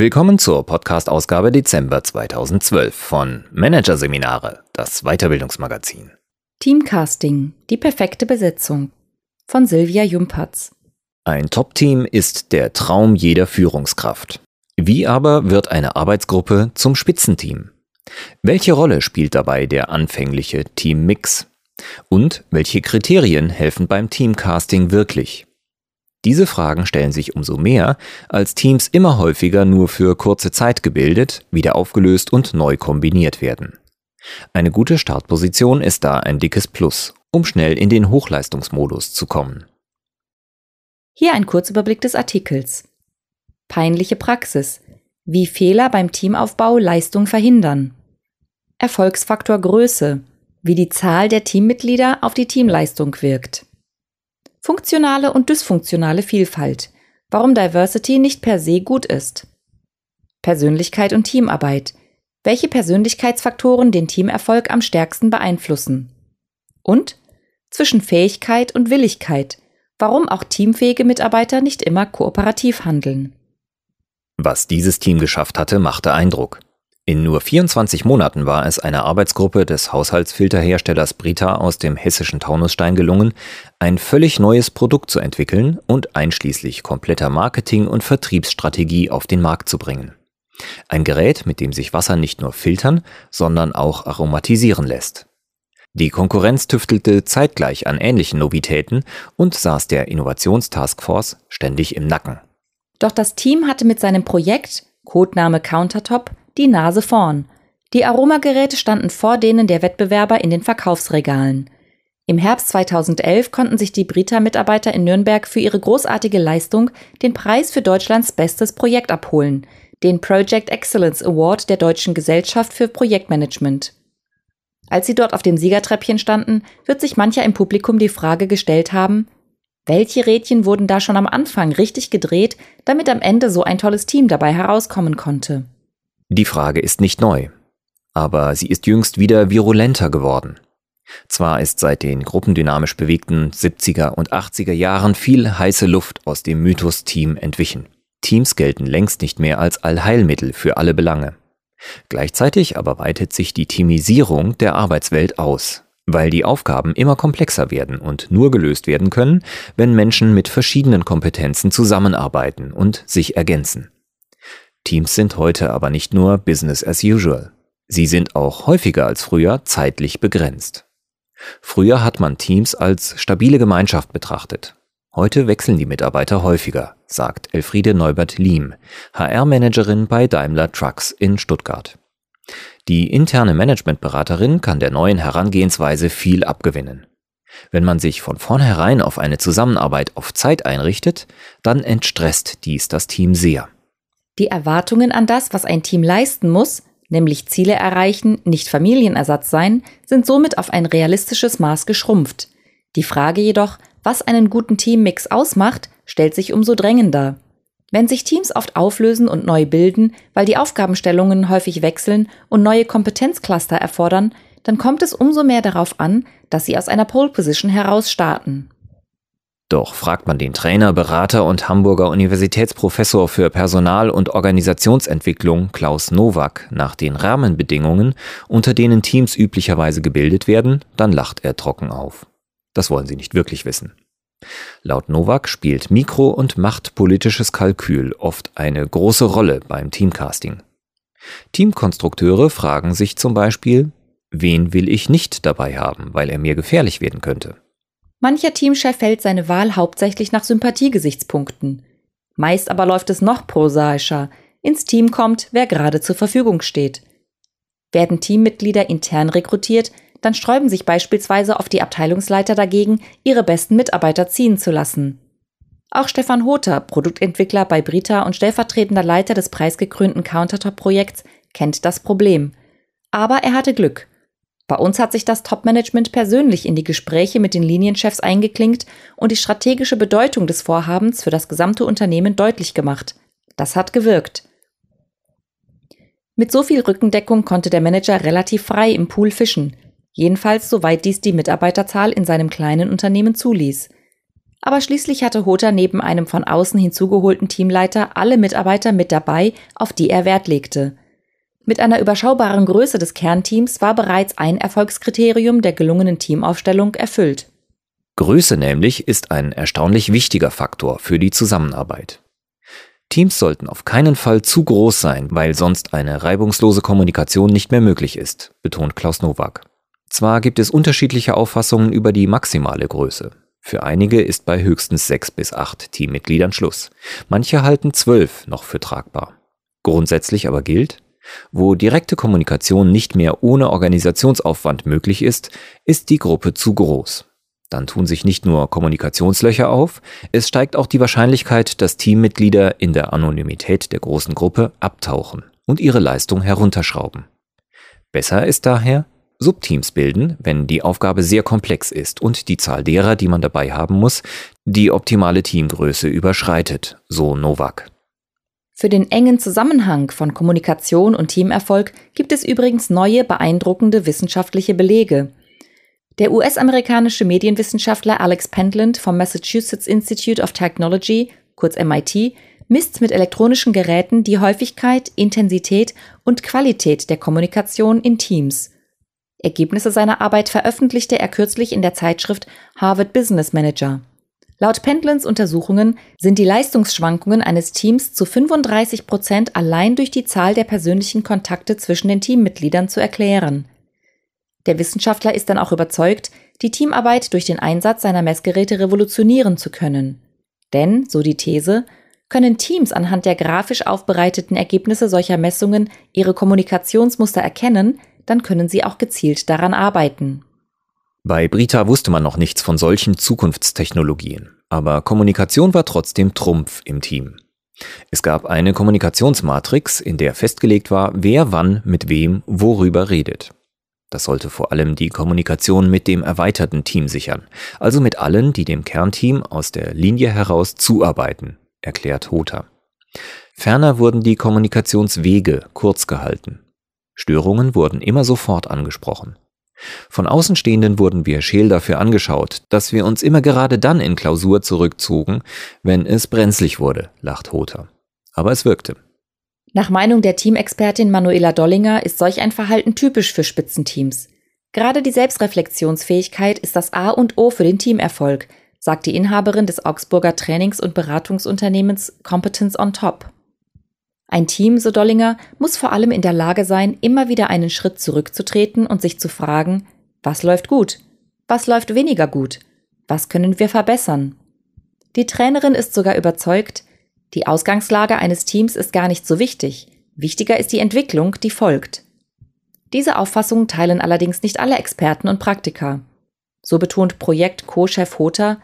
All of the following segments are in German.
Willkommen zur Podcast-Ausgabe Dezember 2012 von Managerseminare, das Weiterbildungsmagazin. Teamcasting, die perfekte Besetzung von Silvia Jumpertz. Ein Top-Team ist der Traum jeder Führungskraft. Wie aber wird eine Arbeitsgruppe zum Spitzenteam? Welche Rolle spielt dabei der anfängliche Teammix? Und welche Kriterien helfen beim Teamcasting wirklich? Diese Fragen stellen sich umso mehr, als Teams immer häufiger nur für kurze Zeit gebildet, wieder aufgelöst und neu kombiniert werden. Eine gute Startposition ist da ein dickes Plus, um schnell in den Hochleistungsmodus zu kommen. Hier ein Kurzüberblick des Artikels. Peinliche Praxis. Wie Fehler beim Teamaufbau Leistung verhindern. Erfolgsfaktor Größe. Wie die Zahl der Teammitglieder auf die Teamleistung wirkt. Funktionale und dysfunktionale Vielfalt. Warum Diversity nicht per se gut ist. Persönlichkeit und Teamarbeit. Welche Persönlichkeitsfaktoren den Teamerfolg am stärksten beeinflussen. Und zwischen Fähigkeit und Willigkeit. Warum auch teamfähige Mitarbeiter nicht immer kooperativ handeln. Was dieses Team geschafft hatte, machte Eindruck. In nur 24 Monaten war es einer Arbeitsgruppe des Haushaltsfilterherstellers Brita aus dem hessischen Taunusstein gelungen, ein völlig neues Produkt zu entwickeln und einschließlich kompletter Marketing- und Vertriebsstrategie auf den Markt zu bringen. Ein Gerät, mit dem sich Wasser nicht nur filtern, sondern auch aromatisieren lässt. Die Konkurrenz tüftelte zeitgleich an ähnlichen Novitäten und saß der Innovationstaskforce ständig im Nacken. Doch das Team hatte mit seinem Projekt, Codename Countertop, die Nase vorn. Die Aromageräte standen vor denen der Wettbewerber in den Verkaufsregalen. Im Herbst 2011 konnten sich die Brita-Mitarbeiter in Nürnberg für ihre großartige Leistung den Preis für Deutschlands bestes Projekt abholen, den Project Excellence Award der Deutschen Gesellschaft für Projektmanagement. Als sie dort auf dem Siegertreppchen standen, wird sich mancher im Publikum die Frage gestellt haben, welche Rädchen wurden da schon am Anfang richtig gedreht, damit am Ende so ein tolles Team dabei herauskommen konnte? Die Frage ist nicht neu, aber sie ist jüngst wieder virulenter geworden. Zwar ist seit den gruppendynamisch bewegten 70er und 80er Jahren viel heiße Luft aus dem Mythos-Team entwichen. Teams gelten längst nicht mehr als Allheilmittel für alle Belange. Gleichzeitig aber weitet sich die Teamisierung der Arbeitswelt aus, weil die Aufgaben immer komplexer werden und nur gelöst werden können, wenn Menschen mit verschiedenen Kompetenzen zusammenarbeiten und sich ergänzen. Teams sind heute aber nicht nur Business as usual. Sie sind auch häufiger als früher zeitlich begrenzt. Früher hat man Teams als stabile Gemeinschaft betrachtet. Heute wechseln die Mitarbeiter häufiger, sagt Elfriede Neubert-Liem, HR-Managerin bei Daimler Trucks in Stuttgart. Die interne Managementberaterin kann der neuen Herangehensweise viel abgewinnen. Wenn man sich von vornherein auf eine Zusammenarbeit auf Zeit einrichtet, dann entstresst dies das Team sehr. Die Erwartungen an das, was ein Team leisten muss, nämlich Ziele erreichen, nicht Familienersatz sein, sind somit auf ein realistisches Maß geschrumpft. Die Frage jedoch, was einen guten Teammix ausmacht, stellt sich umso drängender. Wenn sich Teams oft auflösen und neu bilden, weil die Aufgabenstellungen häufig wechseln und neue Kompetenzcluster erfordern, dann kommt es umso mehr darauf an, dass sie aus einer Pole Position heraus starten. Doch fragt man den Trainer, Berater und Hamburger Universitätsprofessor für Personal- und Organisationsentwicklung Klaus Nowak nach den Rahmenbedingungen, unter denen Teams üblicherweise gebildet werden, dann lacht er trocken auf. Das wollen Sie nicht wirklich wissen. Laut Nowak spielt Mikro- und machtpolitisches Kalkül oft eine große Rolle beim Teamcasting. Teamkonstrukteure fragen sich zum Beispiel, wen will ich nicht dabei haben, weil er mir gefährlich werden könnte? Mancher Teamchef fällt seine Wahl hauptsächlich nach Sympathiegesichtspunkten. Meist aber läuft es noch prosaischer. Ins Team kommt, wer gerade zur Verfügung steht. Werden Teammitglieder intern rekrutiert, dann sträuben sich beispielsweise auf die Abteilungsleiter dagegen, ihre besten Mitarbeiter ziehen zu lassen. Auch Stefan Hoter, Produktentwickler bei Brita und stellvertretender Leiter des preisgekrönten Countertop-Projekts, kennt das Problem. Aber er hatte Glück. Bei uns hat sich das Top-Management persönlich in die Gespräche mit den Linienchefs eingeklinkt und die strategische Bedeutung des Vorhabens für das gesamte Unternehmen deutlich gemacht. Das hat gewirkt. Mit so viel Rückendeckung konnte der Manager relativ frei im Pool fischen, jedenfalls soweit dies die Mitarbeiterzahl in seinem kleinen Unternehmen zuließ. Aber schließlich hatte Hota neben einem von außen hinzugeholten Teamleiter alle Mitarbeiter mit dabei, auf die er Wert legte. Mit einer überschaubaren Größe des Kernteams war bereits ein Erfolgskriterium der gelungenen Teamaufstellung erfüllt. Größe nämlich ist ein erstaunlich wichtiger Faktor für die Zusammenarbeit. Teams sollten auf keinen Fall zu groß sein, weil sonst eine reibungslose Kommunikation nicht mehr möglich ist, betont Klaus Nowak. Zwar gibt es unterschiedliche Auffassungen über die maximale Größe. Für einige ist bei höchstens sechs bis acht Teammitgliedern Schluss. Manche halten zwölf noch für tragbar. Grundsätzlich aber gilt, wo direkte Kommunikation nicht mehr ohne Organisationsaufwand möglich ist, ist die Gruppe zu groß. Dann tun sich nicht nur Kommunikationslöcher auf, es steigt auch die Wahrscheinlichkeit, dass Teammitglieder in der Anonymität der großen Gruppe abtauchen und ihre Leistung herunterschrauben. Besser ist daher, Subteams bilden, wenn die Aufgabe sehr komplex ist und die Zahl derer, die man dabei haben muss, die optimale Teamgröße überschreitet, so Novak. Für den engen Zusammenhang von Kommunikation und Teamerfolg gibt es übrigens neue beeindruckende wissenschaftliche Belege. Der US-amerikanische Medienwissenschaftler Alex Pentland vom Massachusetts Institute of Technology, kurz MIT, misst mit elektronischen Geräten die Häufigkeit, Intensität und Qualität der Kommunikation in Teams. Ergebnisse seiner Arbeit veröffentlichte er kürzlich in der Zeitschrift Harvard Business Manager. Laut Pendlens Untersuchungen sind die Leistungsschwankungen eines Teams zu 35 Prozent allein durch die Zahl der persönlichen Kontakte zwischen den Teammitgliedern zu erklären. Der Wissenschaftler ist dann auch überzeugt, die Teamarbeit durch den Einsatz seiner Messgeräte revolutionieren zu können. Denn, so die These, können Teams anhand der grafisch aufbereiteten Ergebnisse solcher Messungen ihre Kommunikationsmuster erkennen, dann können sie auch gezielt daran arbeiten. Bei Brita wusste man noch nichts von solchen Zukunftstechnologien, aber Kommunikation war trotzdem Trumpf im Team. Es gab eine Kommunikationsmatrix, in der festgelegt war, wer wann mit wem worüber redet. Das sollte vor allem die Kommunikation mit dem erweiterten Team sichern, also mit allen, die dem Kernteam aus der Linie heraus zuarbeiten, erklärt Hota. Ferner wurden die Kommunikationswege kurz gehalten. Störungen wurden immer sofort angesprochen. Von Außenstehenden wurden wir scheel dafür angeschaut, dass wir uns immer gerade dann in Klausur zurückzogen, wenn es brenzlig wurde, lacht Hoter. Aber es wirkte. Nach Meinung der Teamexpertin Manuela Dollinger ist solch ein Verhalten typisch für Spitzenteams. Gerade die Selbstreflexionsfähigkeit ist das A und O für den Teamerfolg, sagt die Inhaberin des Augsburger Trainings- und Beratungsunternehmens Competence on Top. Ein Team, so Dollinger, muss vor allem in der Lage sein, immer wieder einen Schritt zurückzutreten und sich zu fragen, was läuft gut? Was läuft weniger gut? Was können wir verbessern? Die Trainerin ist sogar überzeugt, die Ausgangslage eines Teams ist gar nicht so wichtig. Wichtiger ist die Entwicklung, die folgt. Diese Auffassung teilen allerdings nicht alle Experten und Praktiker. So betont Projekt Co-Chef Hota,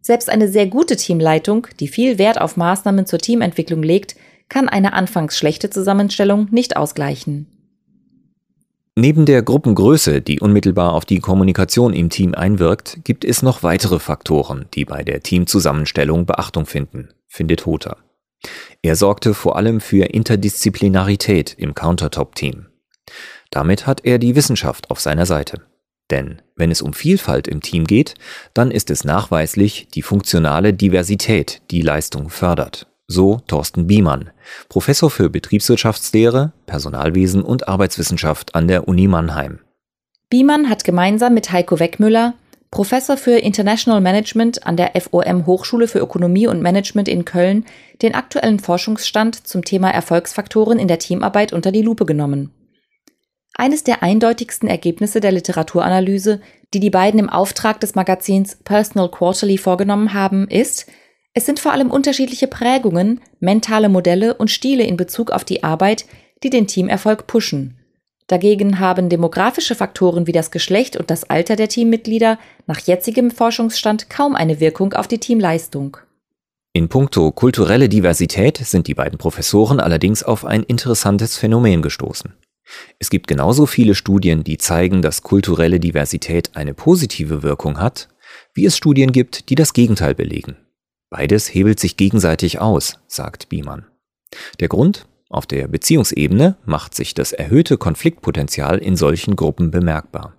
selbst eine sehr gute Teamleitung, die viel Wert auf Maßnahmen zur Teamentwicklung legt, kann eine anfangs schlechte Zusammenstellung nicht ausgleichen. Neben der Gruppengröße, die unmittelbar auf die Kommunikation im Team einwirkt, gibt es noch weitere Faktoren, die bei der Teamzusammenstellung Beachtung finden, findet Hota. Er sorgte vor allem für Interdisziplinarität im Countertop-Team. Damit hat er die Wissenschaft auf seiner Seite. Denn wenn es um Vielfalt im Team geht, dann ist es nachweislich die funktionale Diversität, die Leistung fördert. So Thorsten Biemann, Professor für Betriebswirtschaftslehre, Personalwesen und Arbeitswissenschaft an der Uni Mannheim. Biemann hat gemeinsam mit Heiko Weckmüller, Professor für International Management an der FOM Hochschule für Ökonomie und Management in Köln, den aktuellen Forschungsstand zum Thema Erfolgsfaktoren in der Teamarbeit unter die Lupe genommen. Eines der eindeutigsten Ergebnisse der Literaturanalyse, die die beiden im Auftrag des Magazins Personal Quarterly vorgenommen haben, ist, es sind vor allem unterschiedliche Prägungen, mentale Modelle und Stile in Bezug auf die Arbeit, die den Teamerfolg pushen. Dagegen haben demografische Faktoren wie das Geschlecht und das Alter der Teammitglieder nach jetzigem Forschungsstand kaum eine Wirkung auf die Teamleistung. In puncto kulturelle Diversität sind die beiden Professoren allerdings auf ein interessantes Phänomen gestoßen. Es gibt genauso viele Studien, die zeigen, dass kulturelle Diversität eine positive Wirkung hat, wie es Studien gibt, die das Gegenteil belegen. Beides hebelt sich gegenseitig aus, sagt Biemann. Der Grund? Auf der Beziehungsebene macht sich das erhöhte Konfliktpotenzial in solchen Gruppen bemerkbar.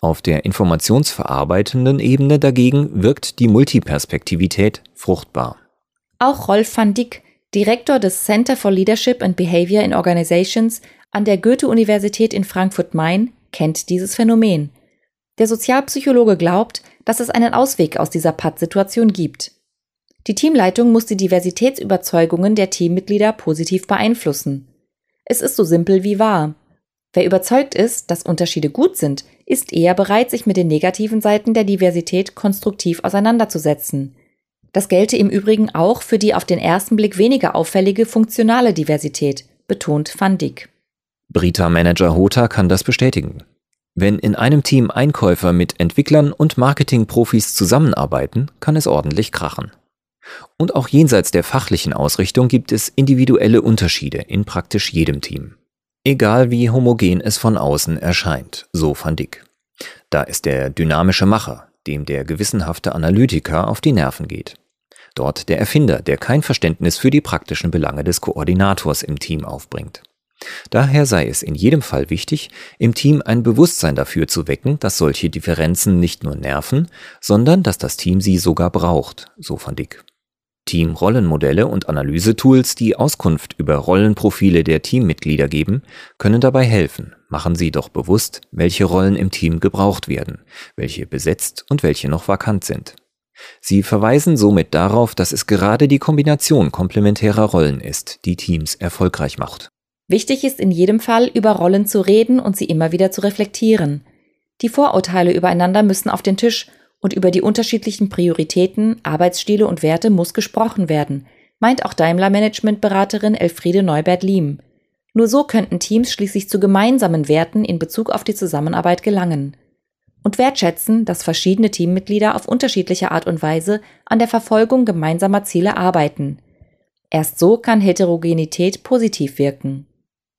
Auf der informationsverarbeitenden Ebene dagegen wirkt die Multiperspektivität fruchtbar. Auch Rolf van Dick, Direktor des Center for Leadership and Behavior in Organizations an der Goethe-Universität in Frankfurt-Main, kennt dieses Phänomen. Der Sozialpsychologe glaubt, dass es einen Ausweg aus dieser Pattsituation gibt. Die Teamleitung muss die Diversitätsüberzeugungen der Teammitglieder positiv beeinflussen. Es ist so simpel wie wahr. Wer überzeugt ist, dass Unterschiede gut sind, ist eher bereit, sich mit den negativen Seiten der Diversität konstruktiv auseinanderzusetzen. Das gelte im Übrigen auch für die auf den ersten Blick weniger auffällige funktionale Diversität, betont Van Dijk. Brita-Manager Hota kann das bestätigen. Wenn in einem Team Einkäufer mit Entwicklern und Marketingprofis zusammenarbeiten, kann es ordentlich krachen. Und auch jenseits der fachlichen Ausrichtung gibt es individuelle Unterschiede in praktisch jedem Team. Egal wie homogen es von außen erscheint, so van Dick. Da ist der dynamische Macher, dem der gewissenhafte Analytiker auf die Nerven geht. Dort der Erfinder, der kein Verständnis für die praktischen Belange des Koordinators im Team aufbringt. Daher sei es in jedem Fall wichtig, im Team ein Bewusstsein dafür zu wecken, dass solche Differenzen nicht nur nerven, sondern dass das Team sie sogar braucht, so van Dick. Team-Rollenmodelle und Analysetools, die Auskunft über Rollenprofile der Teammitglieder geben, können dabei helfen. Machen Sie doch bewusst, welche Rollen im Team gebraucht werden, welche besetzt und welche noch vakant sind. Sie verweisen somit darauf, dass es gerade die Kombination komplementärer Rollen ist, die Teams erfolgreich macht. Wichtig ist in jedem Fall, über Rollen zu reden und sie immer wieder zu reflektieren. Die Vorurteile übereinander müssen auf den Tisch und über die unterschiedlichen Prioritäten, Arbeitsstile und Werte muss gesprochen werden, meint auch Daimler-Management-Beraterin Elfriede Neubert-Liem. Nur so könnten Teams schließlich zu gemeinsamen Werten in Bezug auf die Zusammenarbeit gelangen. Und wertschätzen, dass verschiedene Teammitglieder auf unterschiedliche Art und Weise an der Verfolgung gemeinsamer Ziele arbeiten. Erst so kann Heterogenität positiv wirken.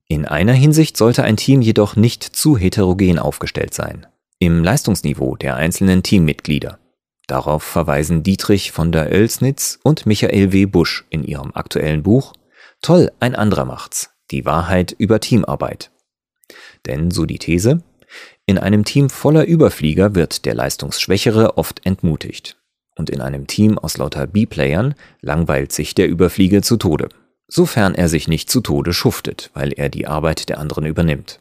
In einer Hinsicht sollte ein Team jedoch nicht zu heterogen aufgestellt sein im Leistungsniveau der einzelnen Teammitglieder. Darauf verweisen Dietrich von der Oelsnitz und Michael W. Busch in ihrem aktuellen Buch Toll, ein anderer macht's. Die Wahrheit über Teamarbeit. Denn, so die These, in einem Team voller Überflieger wird der Leistungsschwächere oft entmutigt. Und in einem Team aus lauter B-Playern langweilt sich der Überflieger zu Tode. Sofern er sich nicht zu Tode schuftet, weil er die Arbeit der anderen übernimmt.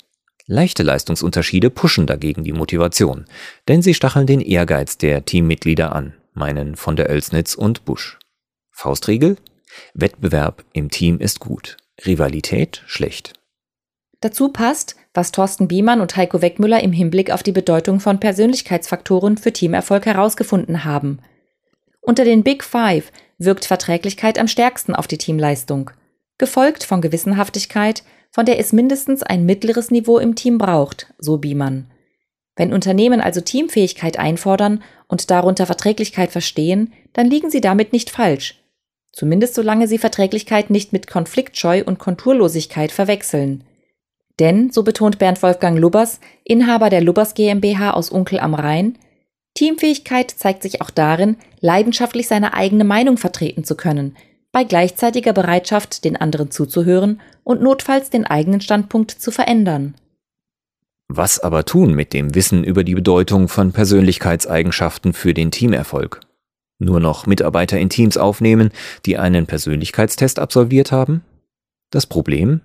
Leichte Leistungsunterschiede pushen dagegen die Motivation, denn sie stacheln den Ehrgeiz der Teammitglieder an, meinen von der Oelsnitz und Busch. Faustregel? Wettbewerb im Team ist gut, Rivalität schlecht. Dazu passt, was Thorsten Biemann und Heiko Weckmüller im Hinblick auf die Bedeutung von Persönlichkeitsfaktoren für Teamerfolg herausgefunden haben. Unter den Big Five wirkt Verträglichkeit am stärksten auf die Teamleistung, gefolgt von Gewissenhaftigkeit, von der es mindestens ein mittleres Niveau im Team braucht, so Biemann. Wenn Unternehmen also Teamfähigkeit einfordern und darunter Verträglichkeit verstehen, dann liegen sie damit nicht falsch. Zumindest solange sie Verträglichkeit nicht mit Konfliktscheu und Konturlosigkeit verwechseln. Denn, so betont Bernd Wolfgang Lubbers, Inhaber der Lubbers GmbH aus Unkel am Rhein, Teamfähigkeit zeigt sich auch darin, leidenschaftlich seine eigene Meinung vertreten zu können, bei gleichzeitiger Bereitschaft, den anderen zuzuhören und notfalls den eigenen Standpunkt zu verändern. Was aber tun mit dem Wissen über die Bedeutung von Persönlichkeitseigenschaften für den Teamerfolg? Nur noch Mitarbeiter in Teams aufnehmen, die einen Persönlichkeitstest absolviert haben? Das Problem?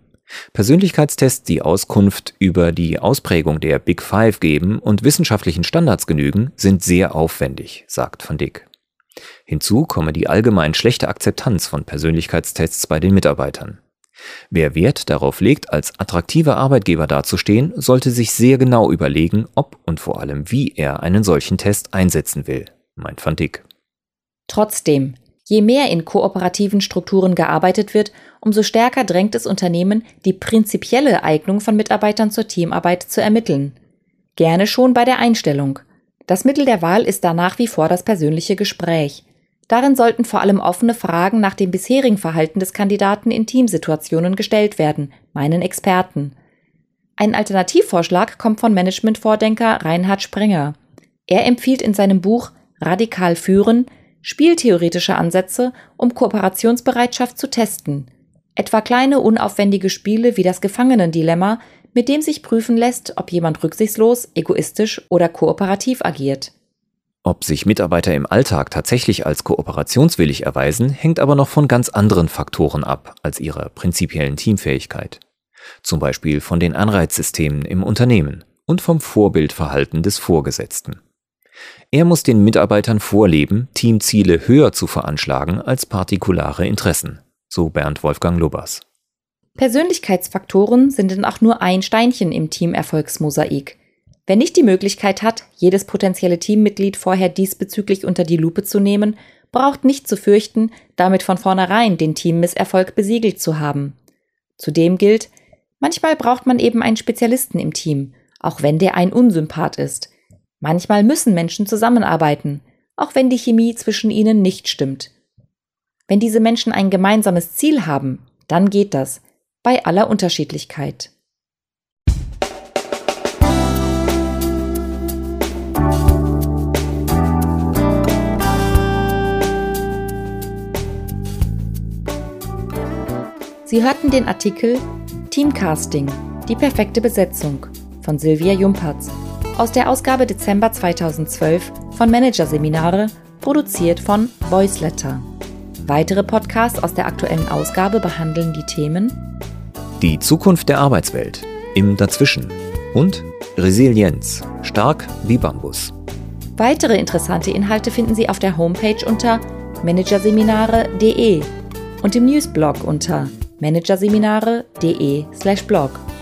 Persönlichkeitstests, die Auskunft über die Ausprägung der Big Five geben und wissenschaftlichen Standards genügen, sind sehr aufwendig, sagt van Dick. Hinzu komme die allgemein schlechte Akzeptanz von Persönlichkeitstests bei den Mitarbeitern. Wer Wert darauf legt, als attraktiver Arbeitgeber dazustehen, sollte sich sehr genau überlegen, ob und vor allem wie er einen solchen Test einsetzen will, meint Van Dick. Trotzdem, je mehr in kooperativen Strukturen gearbeitet wird, umso stärker drängt es Unternehmen, die prinzipielle Eignung von Mitarbeitern zur Teamarbeit zu ermitteln. Gerne schon bei der Einstellung. Das Mittel der Wahl ist da nach wie vor das persönliche Gespräch. Darin sollten vor allem offene Fragen nach dem bisherigen Verhalten des Kandidaten in Teamsituationen gestellt werden, meinen Experten. Ein Alternativvorschlag kommt von Managementvordenker Reinhard Sprenger. Er empfiehlt in seinem Buch Radikal führen spieltheoretische Ansätze, um Kooperationsbereitschaft zu testen. Etwa kleine unaufwendige Spiele wie das Gefangenendilemma, mit dem sich prüfen lässt, ob jemand rücksichtslos, egoistisch oder kooperativ agiert. Ob sich Mitarbeiter im Alltag tatsächlich als kooperationswillig erweisen, hängt aber noch von ganz anderen Faktoren ab als ihrer prinzipiellen Teamfähigkeit. Zum Beispiel von den Anreizsystemen im Unternehmen und vom Vorbildverhalten des Vorgesetzten. Er muss den Mitarbeitern vorleben, Teamziele höher zu veranschlagen als partikulare Interessen, so Bernd Wolfgang Lubbers. Persönlichkeitsfaktoren sind dann auch nur ein Steinchen im Teamerfolgsmosaik. Wer nicht die Möglichkeit hat, jedes potenzielle Teammitglied vorher diesbezüglich unter die Lupe zu nehmen, braucht nicht zu fürchten, damit von vornherein den Teammisserfolg besiegelt zu haben. Zudem gilt, manchmal braucht man eben einen Spezialisten im Team, auch wenn der ein Unsympath ist. Manchmal müssen Menschen zusammenarbeiten, auch wenn die Chemie zwischen ihnen nicht stimmt. Wenn diese Menschen ein gemeinsames Ziel haben, dann geht das, bei aller Unterschiedlichkeit. Sie hörten den Artikel Teamcasting, die perfekte Besetzung von Silvia Jumpertz aus der Ausgabe Dezember 2012 von Managerseminare, produziert von Voiceletter. Weitere Podcasts aus der aktuellen Ausgabe behandeln die Themen Die Zukunft der Arbeitswelt im Dazwischen und Resilienz, stark wie Bambus. Weitere interessante Inhalte finden Sie auf der Homepage unter managerseminare.de und im Newsblog unter managerseminare.de/blog.